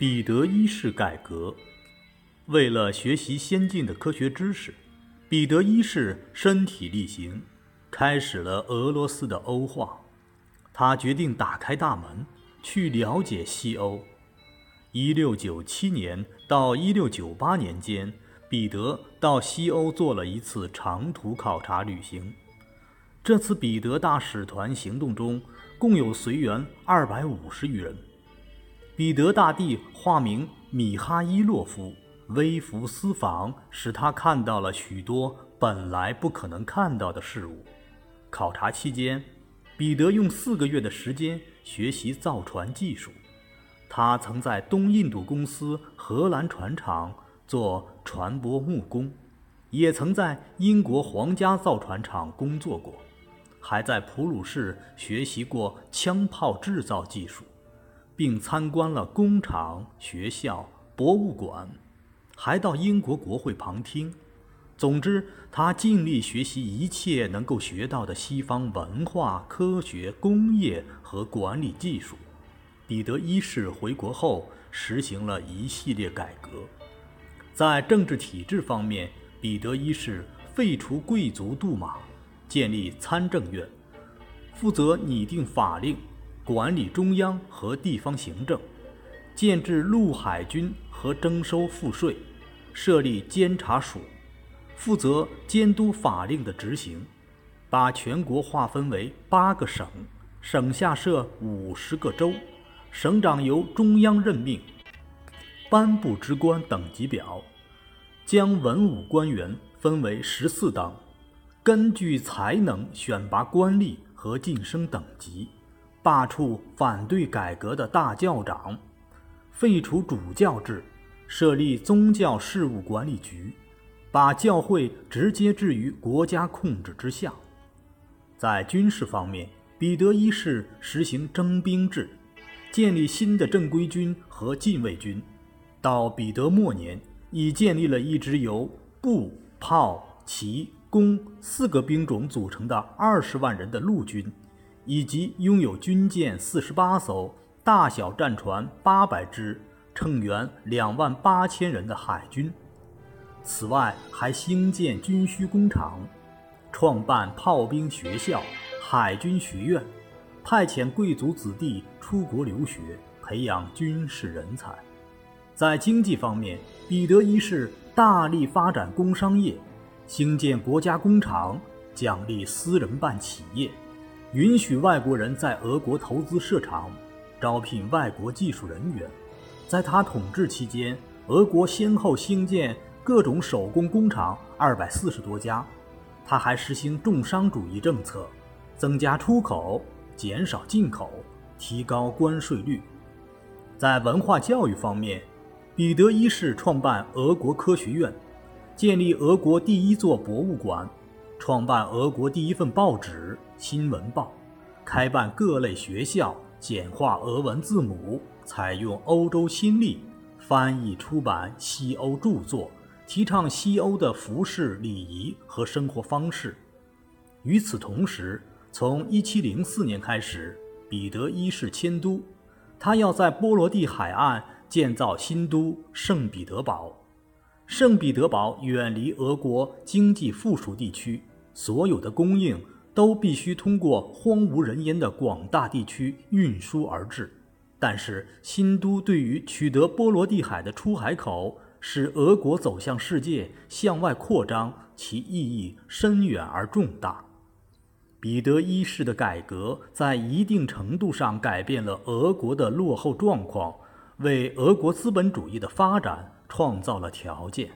彼得一世改革。为了学习先进的科学知识，彼得一世身体力行，开始了俄罗斯的欧化。他决定打开大门，去了解西欧。1697年到1698年间，彼得到西欧做了一次长途考察旅行。这次彼得大使团行动中，共有随员二百五十余人。彼得大帝化名米哈伊洛夫，微服私访，使他看到了许多本来不可能看到的事物。考察期间，彼得用四个月的时间学习造船技术。他曾在东印度公司荷兰船厂做船舶木工，也曾在英国皇家造船厂工作过，还在普鲁士学习过枪炮制造技术。并参观了工厂、学校、博物馆，还到英国国会旁听。总之，他尽力学习一切能够学到的西方文化、科学、工业和管理技术。彼得一世回国后，实行了一系列改革。在政治体制方面，彼得一世废除贵族杜马，建立参政院，负责拟定法令。管理中央和地方行政，建制陆海军和征收赋税，设立监察署，负责监督法令的执行，把全国划分为八个省，省下设五十个州，省长由中央任命，颁布职官等级表，将文武官员分为十四等，根据才能选拔官吏和晋升等级。罢黜反对改革的大教长，废除主教制，设立宗教事务管理局，把教会直接置于国家控制之下。在军事方面，彼得一世实行征兵制，建立新的正规军和禁卫军。到彼得末年，已建立了一支由步、炮、骑、弓四个兵种组成的二十万人的陆军。以及拥有军舰四十八艘、大小战船八百只、乘员两万八千人的海军。此外，还兴建军需工厂，创办炮兵学校、海军学院，派遣贵族子弟出国留学，培养军事人才。在经济方面，彼得一世大力发展工商业，兴建国家工厂，奖励私人办企业。允许外国人在俄国投资设厂，招聘外国技术人员。在他统治期间，俄国先后兴建各种手工工厂二百四十多家。他还实行重商主义政策，增加出口，减少进口，提高关税率。在文化教育方面，彼得一世创办俄国科学院，建立俄国第一座博物馆。创办俄国第一份报纸《新闻报》，开办各类学校，简化俄文字母，采用欧洲新历，翻译出版西欧著作，提倡西欧的服饰礼仪和生活方式。与此同时，从1704年开始，彼得一世迁都，他要在波罗的海岸建造新都圣彼得堡。圣彼得堡远离俄国经济附属地区。所有的供应都必须通过荒无人烟的广大地区运输而至，但是新都对于取得波罗的海的出海口，使俄国走向世界、向外扩张，其意义深远而重大。彼得一世的改革在一定程度上改变了俄国的落后状况，为俄国资本主义的发展创造了条件。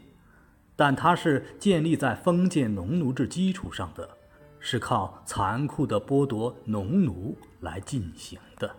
但它是建立在封建农奴制基础上的，是靠残酷的剥夺农奴来进行的。